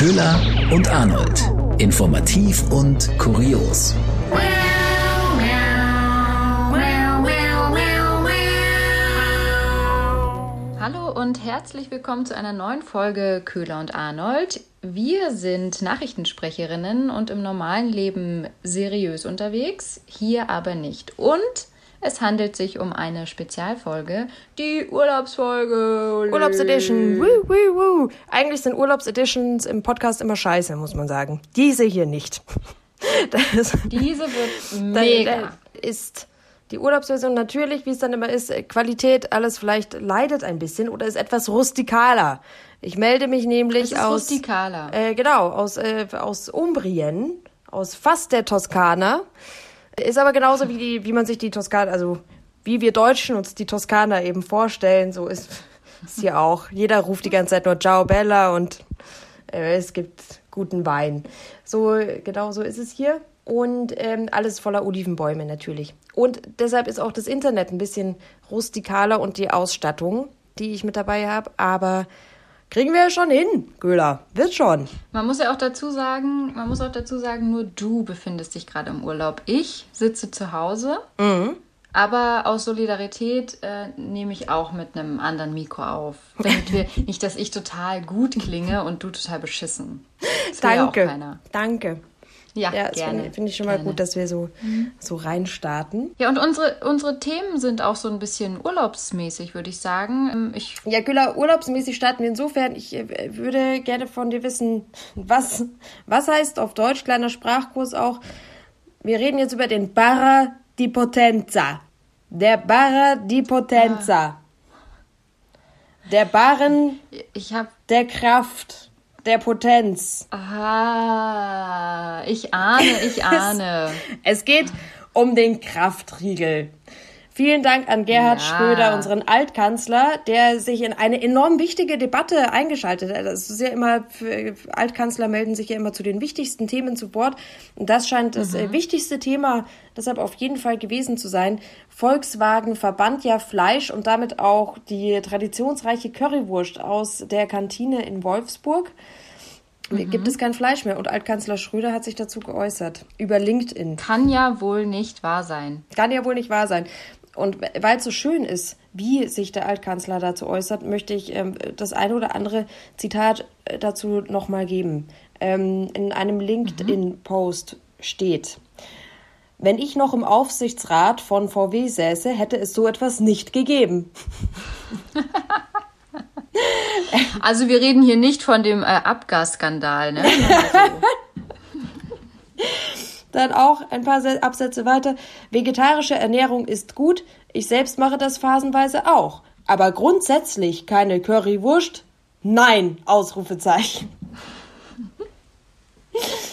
Köhler und Arnold. Informativ und kurios. Hallo und herzlich willkommen zu einer neuen Folge Köhler und Arnold. Wir sind Nachrichtensprecherinnen und im normalen Leben seriös unterwegs, hier aber nicht. Und es handelt sich um eine Spezialfolge, die Urlaubsfolge. Urlaubsedition. Woo, woo, woo. Eigentlich sind Urlaubseditions im Podcast immer scheiße, muss man sagen. Diese hier nicht. Das, Diese wird mega. Ist die Urlaubsversion natürlich, wie es dann immer ist, Qualität, alles vielleicht leidet ein bisschen oder ist etwas rustikaler. Ich melde mich nämlich aus. Rustikaler. Äh, genau, aus, äh, aus Umbrien, aus fast der Toskana. Ist aber genauso wie, die, wie man sich die Toskana, also wie wir Deutschen uns die Toskana eben vorstellen, so ist es hier auch. Jeder ruft die ganze Zeit nur Ciao Bella und äh, es gibt guten Wein. So, genau so ist es hier. Und ähm, alles voller Olivenbäume natürlich. Und deshalb ist auch das Internet ein bisschen rustikaler und die Ausstattung, die ich mit dabei habe. Aber Kriegen wir ja schon hin, Göhler. Wird schon. Man muss ja auch dazu sagen, man muss auch dazu sagen, nur du befindest dich gerade im Urlaub. Ich sitze zu Hause. Mhm. Aber aus Solidarität äh, nehme ich auch mit einem anderen Mikro auf. Damit wir nicht, dass ich total gut klinge und du total beschissen. Das Danke. Ja Danke. Ja, ja gerne. Finde find ich schon mal gerne. gut, dass wir so, mhm. so reinstarten. Ja, und unsere, unsere Themen sind auch so ein bisschen urlaubsmäßig, würde ich sagen. Ähm, ich ja, Güller, urlaubsmäßig starten wir insofern. Ich äh, würde gerne von dir wissen, was, was heißt auf Deutsch, kleiner Sprachkurs auch. Wir reden jetzt über den Barra di Potenza. Der Barra di Potenza. Ah. Der Barren ich hab, der Kraft der Potenz. Ah, ich ahne, ich ahne. es geht um den Kraftriegel. Vielen Dank an Gerhard ja. Schröder, unseren Altkanzler, der sich in eine enorm wichtige Debatte eingeschaltet hat. Das ist ja immer, Altkanzler melden sich ja immer zu den wichtigsten Themen zu Wort. Und das scheint das äh, mhm. wichtigste Thema deshalb auf jeden Fall gewesen zu sein. Volkswagen verbannt ja Fleisch und damit auch die traditionsreiche Currywurst aus der Kantine in Wolfsburg. Mhm. Gibt es kein Fleisch mehr. Und Altkanzler Schröder hat sich dazu geäußert. Über LinkedIn. Kann ja wohl nicht wahr sein. Kann ja wohl nicht wahr sein. Und weil es so schön ist, wie sich der Altkanzler dazu äußert, möchte ich ähm, das eine oder andere Zitat äh, dazu nochmal geben. Ähm, in einem LinkedIn-Post steht, wenn ich noch im Aufsichtsrat von VW säße, hätte es so etwas nicht gegeben. also wir reden hier nicht von dem äh, Abgasskandal, ne? Dann auch ein paar Absätze weiter. Vegetarische Ernährung ist gut. Ich selbst mache das phasenweise auch. Aber grundsätzlich keine Currywurst? Nein! Ausrufezeichen.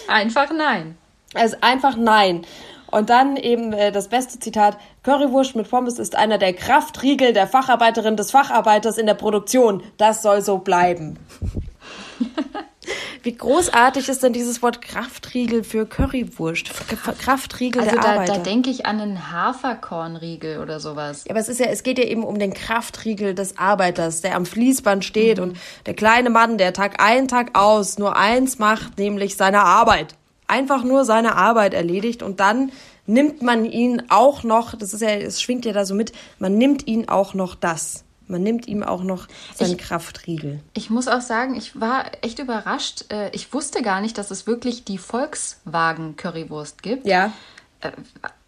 Einfach nein. Also einfach nein. Und dann eben äh, das beste Zitat: Currywurst mit Pommes ist einer der Kraftriegel der Facharbeiterin des Facharbeiters in der Produktion. Das soll so bleiben. Wie großartig ist denn dieses Wort Kraftriegel für Currywurst? Kraftriegel also der da, Arbeiter. da denke ich an einen Haferkornriegel oder sowas. Ja, aber es ist ja, es geht ja eben um den Kraftriegel des Arbeiters, der am Fließband steht mhm. und der kleine Mann, der Tag ein, Tag aus nur eins macht, nämlich seine Arbeit. Einfach nur seine Arbeit erledigt und dann nimmt man ihn auch noch, das ist ja, es schwingt ja da so mit, man nimmt ihn auch noch das. Man nimmt ihm auch noch seinen ich, Kraftriegel. Ich muss auch sagen, ich war echt überrascht. Äh, ich wusste gar nicht, dass es wirklich die Volkswagen-Currywurst gibt. Ja. Äh,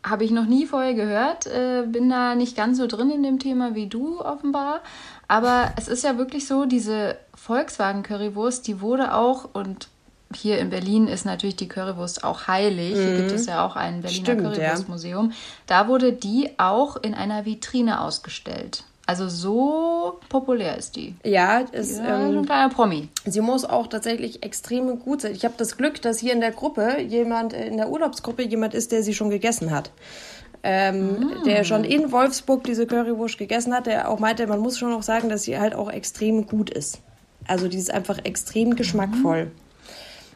Habe ich noch nie vorher gehört. Äh, bin da nicht ganz so drin in dem Thema wie du offenbar. Aber es ist ja wirklich so, diese Volkswagen-Currywurst, die wurde auch und hier in Berlin ist natürlich die Currywurst auch heilig. Mhm. Hier gibt es ja auch ein Berliner Currywurstmuseum. Ja. Da wurde die auch in einer Vitrine ausgestellt. Also so populär ist die. Ja, ist ähm, ein kleiner Promi. Sie muss auch tatsächlich extrem gut sein. Ich habe das Glück, dass hier in der Gruppe jemand, in der Urlaubsgruppe jemand ist, der sie schon gegessen hat. Ähm, mm. Der schon in Wolfsburg diese Currywurst gegessen hat, der auch meinte, man muss schon auch sagen, dass sie halt auch extrem gut ist. Also die ist einfach extrem geschmackvoll. Mm.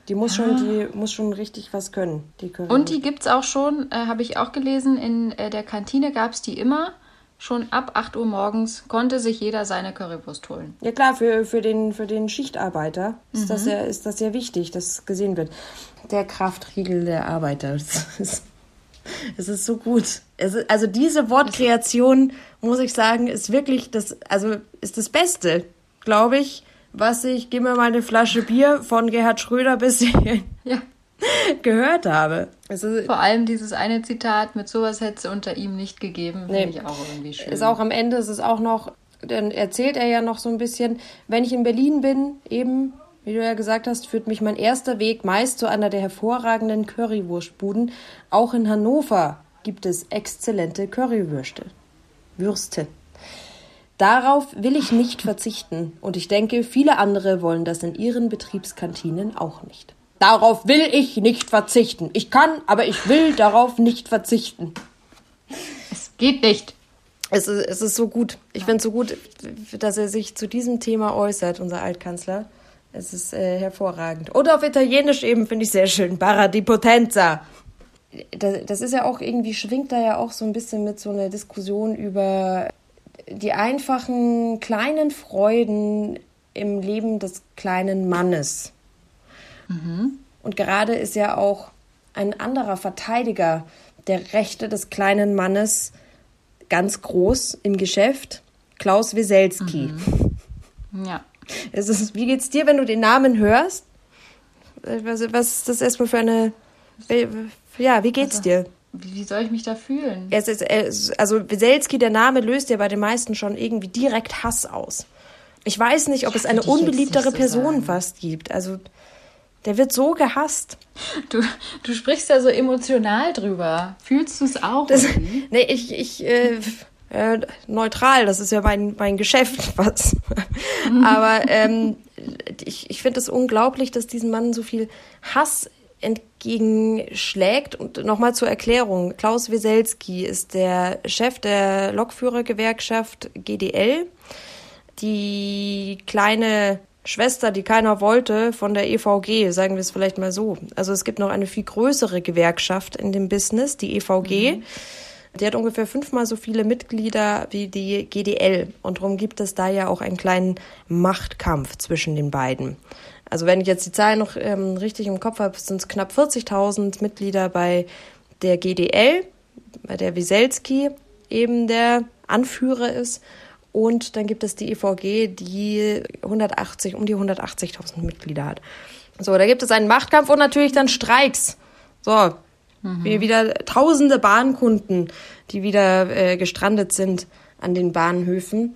Die muss schon, ah. die muss schon richtig was können. Die Und die gibt es auch schon, äh, habe ich auch gelesen, in äh, der Kantine gab es die immer schon ab 8 Uhr morgens konnte sich jeder seine Currywurst holen. Ja klar, für, für, den, für den Schichtarbeiter ist, mhm. das sehr, ist das sehr wichtig, dass gesehen wird. Der Kraftriegel der Arbeiter. Es ist so gut. Ist, also diese Wortkreation, muss ich sagen, ist wirklich das, also ist das Beste, glaube ich, was ich, gib mir mal eine Flasche Bier von Gerhard Schröder bisher ja. gehört habe. Also, Vor allem dieses eine Zitat, mit sowas hätte es unter ihm nicht gegeben, nee, finde ich auch irgendwie schön. Ist auch am Ende, ist es auch noch, dann erzählt er ja noch so ein bisschen, wenn ich in Berlin bin, eben, wie du ja gesagt hast, führt mich mein erster Weg meist zu einer der hervorragenden Currywurstbuden. Auch in Hannover gibt es exzellente Currywürste. Würste. Darauf will ich nicht verzichten und ich denke, viele andere wollen das in ihren Betriebskantinen auch nicht. Darauf will ich nicht verzichten. Ich kann, aber ich will darauf nicht verzichten. Es geht nicht. Es ist, es ist so gut. Ich finde es so gut, dass er sich zu diesem Thema äußert, unser Altkanzler. Es ist äh, hervorragend. Und auf Italienisch eben finde ich sehr schön. Barra di Potenza. Das, das ist ja auch irgendwie, schwingt da ja auch so ein bisschen mit so einer Diskussion über die einfachen kleinen Freuden im Leben des kleinen Mannes. Mhm. Und gerade ist ja auch ein anderer Verteidiger der Rechte des kleinen Mannes ganz groß im Geschäft, Klaus Weselski. Mhm. Ja. Es ist, wie geht's dir, wenn du den Namen hörst? Was, was ist das erstmal für eine. Ja, wie geht's also, dir? Wie soll ich mich da fühlen? Es ist, also Weselski, der Name löst ja bei den meisten schon irgendwie direkt Hass aus. Ich weiß nicht, ob ja, es eine unbeliebtere so Person sagen. fast gibt. Also der wird so gehasst. Du, du sprichst ja so emotional drüber. Fühlst du es auch? Das, nee, ich, ich äh, äh, neutral, das ist ja mein, mein Geschäft, was. Aber ähm, ich, ich finde es unglaublich, dass diesem Mann so viel Hass entgegenschlägt. Und nochmal zur Erklärung. Klaus Weselski ist der Chef der Lokführergewerkschaft GDL. Die kleine Schwester, die keiner wollte, von der EVG, sagen wir es vielleicht mal so. Also es gibt noch eine viel größere Gewerkschaft in dem Business, die EVG. Mhm. Die hat ungefähr fünfmal so viele Mitglieder wie die GDL. Und darum gibt es da ja auch einen kleinen Machtkampf zwischen den beiden. Also wenn ich jetzt die Zahlen noch ähm, richtig im Kopf habe, sind es knapp 40.000 Mitglieder bei der GDL, bei der Wieselski eben der Anführer ist. Und dann gibt es die EVG, die 180, um die 180.000 Mitglieder hat. So, da gibt es einen Machtkampf und natürlich dann Streiks. So, mhm. wieder tausende Bahnkunden, die wieder äh, gestrandet sind an den Bahnhöfen.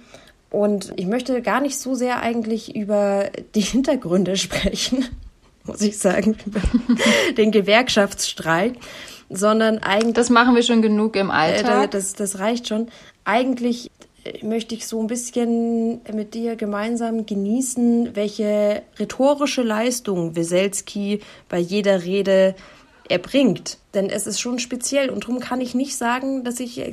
Und ich möchte gar nicht so sehr eigentlich über die Hintergründe sprechen, muss ich sagen, über den Gewerkschaftsstreik, sondern eigentlich. Das machen wir schon genug im Alltag. Äh, das, das reicht schon. Eigentlich möchte ich so ein bisschen mit dir gemeinsam genießen, welche rhetorische Leistung Weselski bei jeder Rede erbringt. Denn es ist schon speziell und darum kann ich nicht sagen, dass ich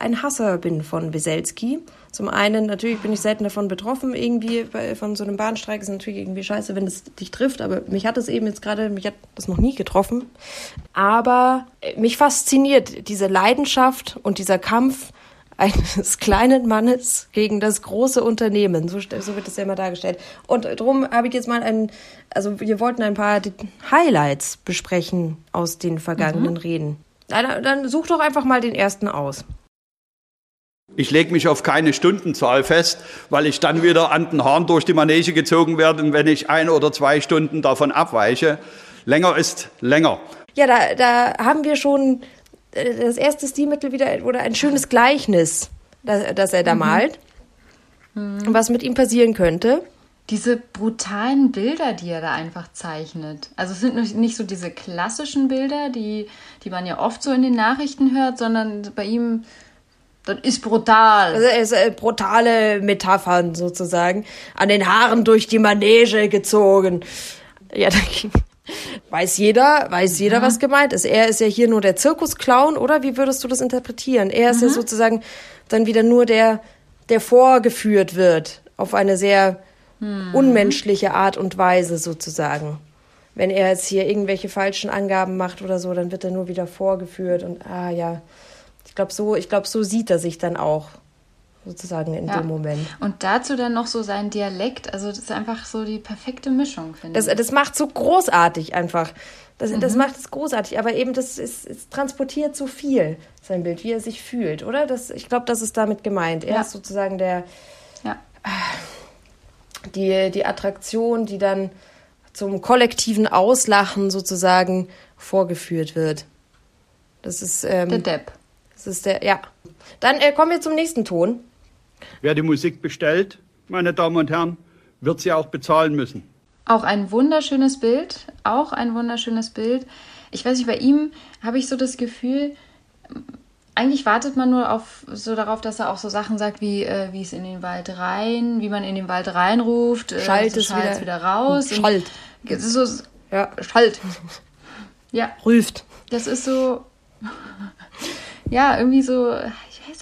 ein Hasser bin von Weselski. Zum einen, natürlich bin ich selten davon betroffen, irgendwie von so einem Bahnstreik. Ist natürlich irgendwie scheiße, wenn es dich trifft, aber mich hat es eben jetzt gerade, mich hat das noch nie getroffen. Aber mich fasziniert diese Leidenschaft und dieser Kampf eines kleinen Mannes gegen das große Unternehmen. So, so wird das ja immer dargestellt. Und darum habe ich jetzt mal ein, also wir wollten ein paar Highlights besprechen aus den vergangenen mhm. Reden. Dann, dann such doch einfach mal den ersten aus. Ich lege mich auf keine Stundenzahl fest, weil ich dann wieder an den Haaren durch die Manege gezogen werde, wenn ich ein oder zwei Stunden davon abweiche. Länger ist länger. Ja, da, da haben wir schon äh, das erste Stilmittel wieder oder ein schönes Gleichnis, das, das er da mhm. malt, mhm. was mit ihm passieren könnte. Diese brutalen Bilder, die er da einfach zeichnet. Also es sind nicht so diese klassischen Bilder, die, die man ja oft so in den Nachrichten hört, sondern bei ihm, das ist brutal. Also es äh, brutale Metaphern sozusagen. An den Haaren durch die Manege gezogen. Ja, da ging, Weiß jeder, weiß jeder, mhm. was gemeint ist. Er ist ja hier nur der Zirkusclown, oder wie würdest du das interpretieren? Er ist mhm. ja sozusagen dann wieder nur der, der vorgeführt wird auf eine sehr mhm. unmenschliche Art und Weise sozusagen. Wenn er jetzt hier irgendwelche falschen Angaben macht oder so, dann wird er nur wieder vorgeführt und ah ja, ich glaube so, ich glaube so sieht er sich dann auch sozusagen in ja. dem Moment. Und dazu dann noch so sein Dialekt, also das ist einfach so die perfekte Mischung, finde ich. Das macht so großartig einfach. Das, mhm. das macht es großartig, aber eben das ist, es transportiert so viel, sein Bild, wie er sich fühlt, oder? Das, ich glaube, das ist damit gemeint. Er ja. ist sozusagen der, ja. die, die Attraktion, die dann zum kollektiven Auslachen sozusagen vorgeführt wird. Das ist ähm, der Depp. Das ist der, ja. Dann äh, kommen wir zum nächsten Ton. Wer die Musik bestellt, meine Damen und Herren, wird sie auch bezahlen müssen. Auch ein wunderschönes Bild, auch ein wunderschönes Bild. Ich weiß nicht, bei ihm habe ich so das Gefühl, eigentlich wartet man nur auf so darauf, dass er auch so Sachen sagt wie äh, wie es in den Wald rein, wie man in den Wald reinruft, äh, schalt es wieder, wieder, raus, schalt, so, ja, schalt, ja, rüft. Das ist so, ja, irgendwie so,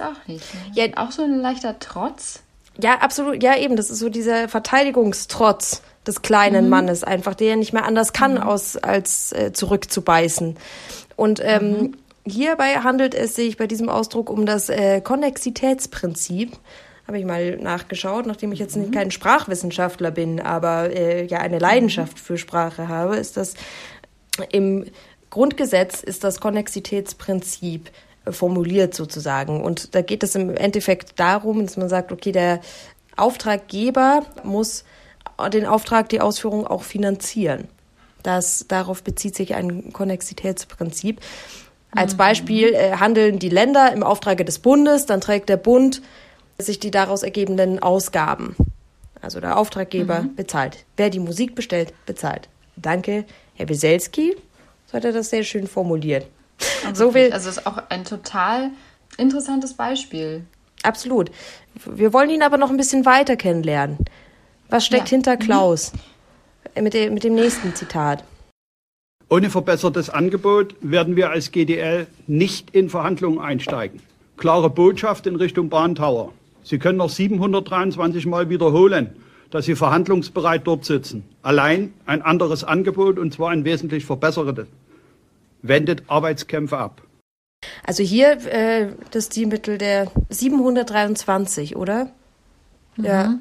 weiß auch nicht, ja, auch so ein leichter Trotz. Ja, absolut, ja eben, das ist so dieser Verteidigungstrotz des kleinen mhm. Mannes einfach, der nicht mehr anders kann, mhm. aus, als äh, zurückzubeißen. Und ähm, mhm. hierbei handelt es sich bei diesem Ausdruck um das äh, Konnexitätsprinzip. Habe ich mal nachgeschaut, nachdem ich jetzt nicht mhm. kein Sprachwissenschaftler bin, aber äh, ja eine Leidenschaft für Sprache habe, ist das im Grundgesetz ist das Konnexitätsprinzip äh, formuliert sozusagen. Und da geht es im Endeffekt darum, dass man sagt, okay, der Auftraggeber muss den Auftrag, die Ausführung auch finanzieren. Das, darauf bezieht sich ein Konnexitätsprinzip. Als mhm. Beispiel äh, handeln die Länder im Auftrage des Bundes, dann trägt der Bund sich die daraus ergebenden Ausgaben. Also der Auftraggeber mhm. bezahlt. Wer die Musik bestellt, bezahlt. Danke, Herr Weselski. So hat er das sehr schön formuliert. Also so viel. Also ist auch ein total interessantes Beispiel. Absolut. Wir wollen ihn aber noch ein bisschen weiter kennenlernen. Was steckt ja. hinter mhm. Klaus? Mhm. Mit, dem, mit dem nächsten Zitat. Ohne verbessertes Angebot werden wir als GDL nicht in Verhandlungen einsteigen. Klare Botschaft in Richtung Bahntower. Sie können noch 723 Mal wiederholen, dass Sie verhandlungsbereit dort sitzen. Allein ein anderes Angebot, und zwar ein wesentlich verbessertes, wendet Arbeitskämpfe ab. Also hier äh, das Stilmittel der 723, oder? Mhm. Ja.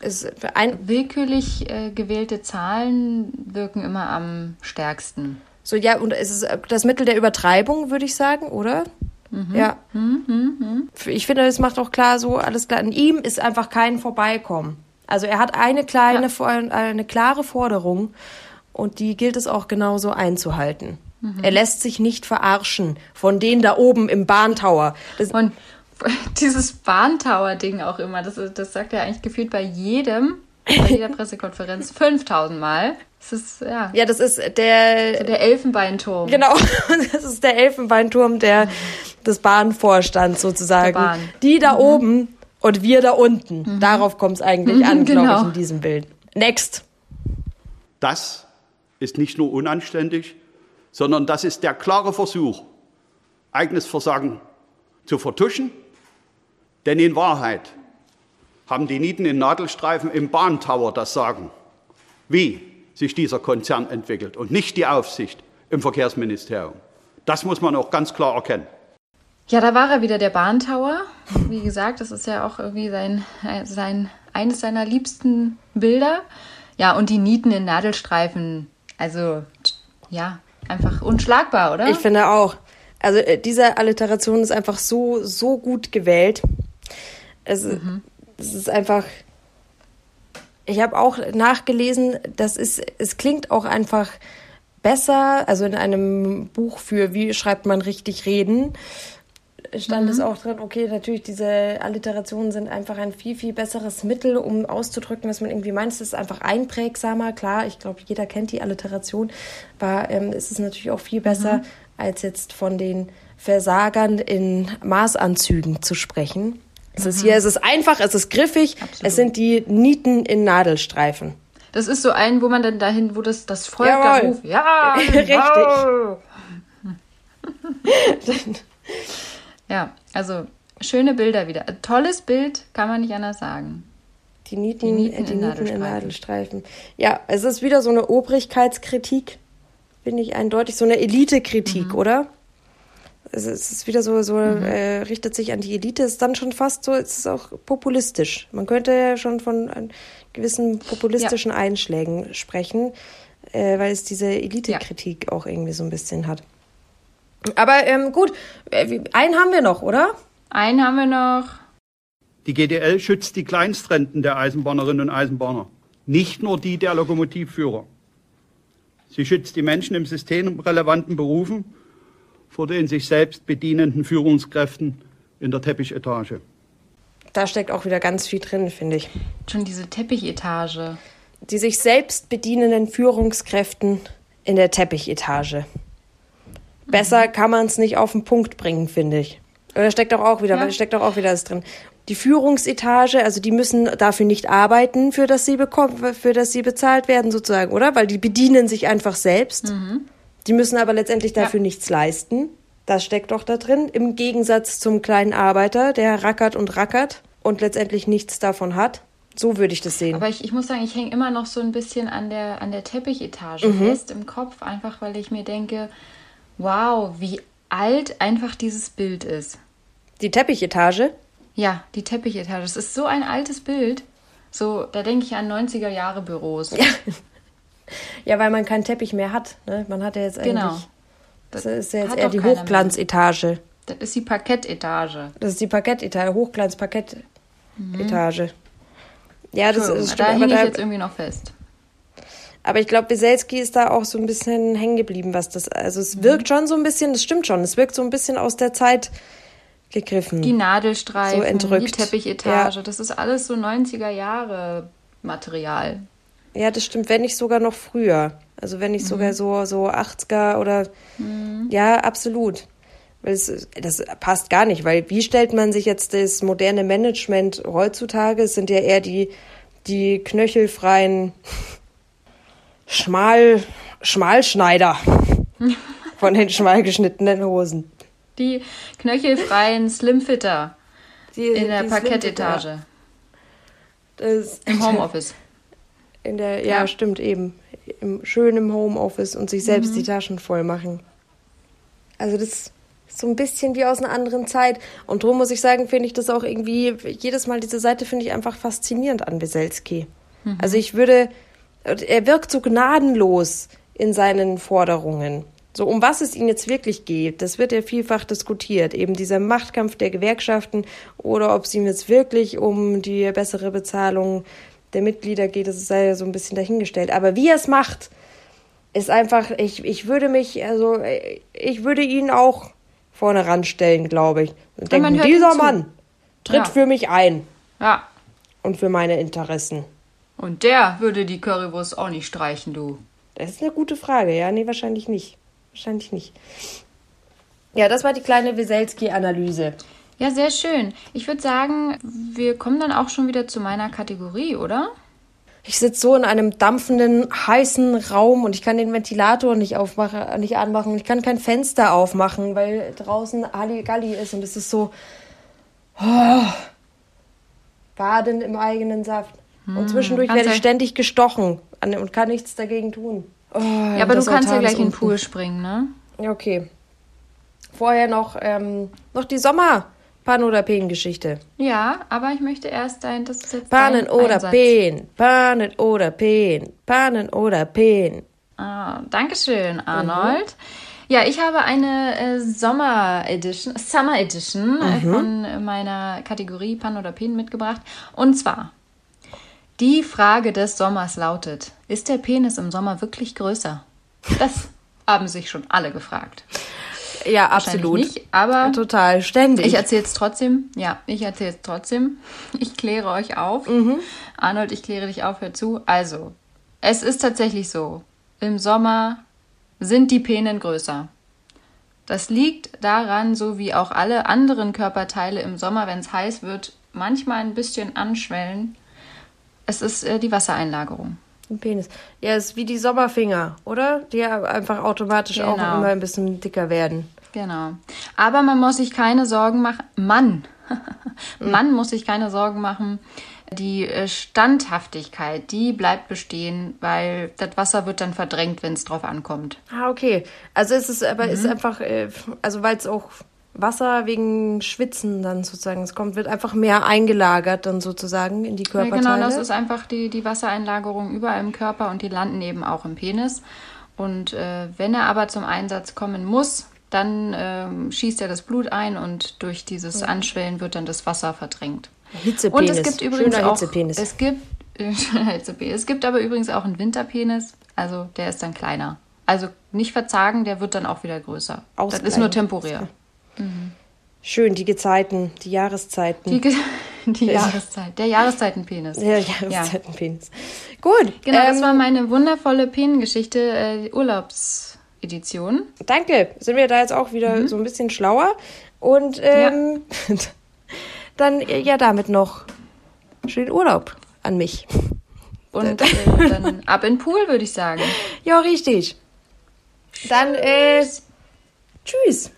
Es, ein Willkürlich äh, gewählte Zahlen wirken immer am stärksten. So, ja, und es ist das Mittel der Übertreibung, würde ich sagen, oder? Mhm. Ja. Mhm, mhm. Ich finde, das macht auch klar, so alles klar. In ihm ist einfach kein Vorbeikommen. Also er hat eine kleine, ja. eine klare Forderung und die gilt es auch genauso einzuhalten. Mhm. Er lässt sich nicht verarschen von denen da oben im Bahntower. Das, von dieses Bahntower-Ding auch immer, das, das sagt er eigentlich gefühlt bei jedem, bei jeder Pressekonferenz 5000 Mal. Das ist, ja. Ja, das ist der. So der Elfenbeinturm. Genau, das ist der Elfenbeinturm der, mhm. des Bahnvorstands sozusagen. Bahn. Die da mhm. oben und wir da unten. Mhm. Darauf kommt es eigentlich an, genau. glaube ich, in diesem Bild. Next. Das ist nicht nur unanständig, sondern das ist der klare Versuch, eigenes Versagen zu vertuschen denn in Wahrheit haben die Nieten in Nadelstreifen im Bahntower das Sagen, wie sich dieser Konzern entwickelt und nicht die Aufsicht im Verkehrsministerium. Das muss man auch ganz klar erkennen. Ja, da war er wieder, der Bahntower. Wie gesagt, das ist ja auch irgendwie sein, sein, eines seiner liebsten Bilder. Ja, und die Nieten in Nadelstreifen. Also, ja, einfach unschlagbar, oder? Ich finde auch. Also, äh, diese Alliteration ist einfach so, so gut gewählt. Es, mhm. es ist einfach. Ich habe auch nachgelesen, das ist, es klingt auch einfach besser, also in einem Buch für wie schreibt man richtig reden, stand mhm. es auch drin, okay, natürlich, diese Alliterationen sind einfach ein viel, viel besseres Mittel, um auszudrücken, was man irgendwie meint. Es ist einfach einprägsamer. Klar, ich glaube, jeder kennt die Alliteration, aber ähm, es ist natürlich auch viel besser, mhm. als jetzt von den Versagern in Maßanzügen zu sprechen. Es ist hier, es ist einfach, es ist griffig, Absolut. es sind die Nieten in Nadelstreifen. Das ist so ein, wo man dann dahin, wo das, das Volk Jawohl. da ruft. Ja, richtig. ja, also schöne Bilder wieder. Ein tolles Bild, kann man nicht anders sagen. Die Nieten, die Nieten, die in, Nieten Nadelstreifen. in Nadelstreifen. Ja, es ist wieder so eine Obrigkeitskritik, finde ich eindeutig, so eine Elitekritik, mhm. oder? es ist wieder so, so mhm. äh, richtet sich an die Elite, ist dann schon fast so, es ist auch populistisch. Man könnte ja schon von gewissen populistischen ja. Einschlägen sprechen, äh, weil es diese Elite-Kritik ja. auch irgendwie so ein bisschen hat. Aber ähm, gut, äh, einen haben wir noch, oder? Einen haben wir noch. Die GDL schützt die Kleinstrenten der Eisenbahnerinnen und Eisenbahner, nicht nur die der Lokomotivführer. Sie schützt die Menschen im systemrelevanten Berufen vor den sich selbst bedienenden Führungskräften in der Teppichetage. Da steckt auch wieder ganz viel drin, finde ich. Schon diese Teppichetage. Die sich selbst bedienenden Führungskräften in der Teppichetage. Besser kann man es nicht auf den Punkt bringen, finde ich. Da steckt auch, auch wieder, ja. steckt auch, auch wieder das drin. Die Führungsetage, also die müssen dafür nicht arbeiten, für das sie bekommen, für das sie bezahlt werden, sozusagen, oder? Weil die bedienen sich einfach selbst. Mhm. Die müssen aber letztendlich dafür ja. nichts leisten. Das steckt doch da drin. Im Gegensatz zum kleinen Arbeiter, der rackert und rackert und letztendlich nichts davon hat. So würde ich das sehen. Aber ich, ich muss sagen, ich hänge immer noch so ein bisschen an der, an der Teppichetage mhm. fest im Kopf, einfach weil ich mir denke, wow, wie alt einfach dieses Bild ist. Die Teppichetage? Ja, die Teppichetage. Das ist so ein altes Bild. So, da denke ich an 90er Jahre Büros. Ja. Ja, weil man keinen Teppich mehr hat. Ne? Man hat ja jetzt eigentlich. Genau. Das, das ist ja jetzt eher die Hochglanzetage. Das ist die Parkettetage. Das ist die Parkettetage, Hochglanz-Parkettetage. Mhm. Ja, das ist Da hänge ich jetzt irgendwie noch fest. Aber ich glaube, Weselski ist da auch so ein bisschen hängen geblieben, was das. Also es mhm. wirkt schon so ein bisschen, das stimmt schon, es wirkt so ein bisschen aus der Zeit gegriffen. Die Nadelstreifen, so entrückt. die Teppichetage, ja. das ist alles so 90er Jahre Material. Ja, das stimmt, wenn nicht sogar noch früher. Also wenn nicht mhm. sogar so, so 80er oder mhm. ja, absolut. Es, das passt gar nicht, weil wie stellt man sich jetzt das moderne Management heutzutage? Es sind ja eher die, die knöchelfreien Schmal, Schmalschneider von den schmal geschnittenen Hosen. Die knöchelfreien Slimfitter die, in der Parkettetage. Im Homeoffice. In der, ja, ja, stimmt eben. Im, schön im Homeoffice und sich selbst mhm. die Taschen voll machen. Also das ist so ein bisschen wie aus einer anderen Zeit. Und darum muss ich sagen, finde ich das auch irgendwie, jedes Mal diese Seite finde ich einfach faszinierend an Weselski. Mhm. Also ich würde, er wirkt so gnadenlos in seinen Forderungen. So, um was es ihnen jetzt wirklich geht, das wird ja vielfach diskutiert. Eben dieser Machtkampf der Gewerkschaften oder ob es ihm jetzt wirklich um die bessere Bezahlung der Mitglieder geht, das sei ja so ein bisschen dahingestellt. Aber wie er es macht, ist einfach, ich, ich würde mich, also ich würde ihn auch vorne ranstellen, glaube ich. Und denken, dieser Mann tritt ja. für mich ein. Ja. Und für meine Interessen. Und der würde die Currywurst auch nicht streichen, du. Das ist eine gute Frage, ja? Nee, wahrscheinlich nicht. Wahrscheinlich nicht. Ja, das war die kleine Weselski-Analyse. Ja, sehr schön. Ich würde sagen, wir kommen dann auch schon wieder zu meiner Kategorie, oder? Ich sitze so in einem dampfenden, heißen Raum und ich kann den Ventilator nicht aufmachen, nicht anmachen. Ich kann kein Fenster aufmachen, weil draußen Halligalli ist und es ist so oh, baden im eigenen Saft. Hm, und zwischendurch werde ich ständig gestochen und kann nichts dagegen tun. Oh, ja, aber du kannst ja gleich in den Pool springen, ne? Ja, okay. Vorher noch, ähm, noch die Sommer. Pan- oder Pen-Geschichte. Ja, aber ich möchte erst dein, das ist jetzt Panen oder Einsatz. Pen, Panen oder Pen, Panen oder Pen. Ah, Dankeschön, Arnold. Mhm. Ja, ich habe eine äh, Sommer Edition, Summer Edition äh, mhm. von meiner Kategorie Pan oder Pen mitgebracht. Und zwar, die Frage des Sommers lautet, ist der Penis im Sommer wirklich größer? Das haben sich schon alle gefragt. Ja, absolut. Nicht, aber total ständig. Ich erzähle es trotzdem. Ja, ich erzähle es trotzdem. Ich kläre euch auf. Mhm. Arnold, ich kläre dich auf, hör zu. Also, es ist tatsächlich so. Im Sommer sind die Penen größer. Das liegt daran, so wie auch alle anderen Körperteile im Sommer, wenn es heiß wird, manchmal ein bisschen anschwellen. Es ist äh, die Wassereinlagerung. Ein Penis. Ja, ist wie die Sommerfinger, oder? Die einfach automatisch genau. auch immer ein bisschen dicker werden. Genau. Aber man muss sich keine Sorgen machen. Mann. Mann muss sich keine Sorgen machen, Die äh, Standhaftigkeit, die bleibt bestehen, weil das Wasser wird dann verdrängt, wenn es drauf ankommt. Ah, okay. Also ist es aber ist einfach, äh, also weil es auch Wasser wegen Schwitzen dann sozusagen, es kommt, wird einfach mehr eingelagert dann sozusagen in die Ja, Körperteile. genau, das ist einfach die, die Wassereinlagerung überall im Körper und die landen eben auch im Penis. Und äh, wenn er aber zum Einsatz kommen muss, dann ähm, schießt er das Blut ein und durch dieses Anschwellen wird dann das Wasser verdrängt. Hitzepenis. Und es gibt übrigens Schöner auch, Hitzepenis. es gibt, Hitzepenis. es gibt aber übrigens auch einen Winterpenis, also der ist dann kleiner. Also nicht verzagen, der wird dann auch wieder größer. Das ist nur temporär. Schön, die Gezeiten, die Jahreszeiten. Die, Ge- die Jahreszeit, der Jahreszeitenpenis. ja, Jahreszeitenpenis. Gut. Genau, das ähm, war meine wundervolle Penengeschichte, äh, Urlaubsedition. Danke. Sind wir da jetzt auch wieder Mhm. so ein bisschen schlauer? Und ähm, dann äh, ja damit noch schönen Urlaub an mich. Und äh, dann ab in den Pool, würde ich sagen. Ja, richtig. Dann äh, tschüss.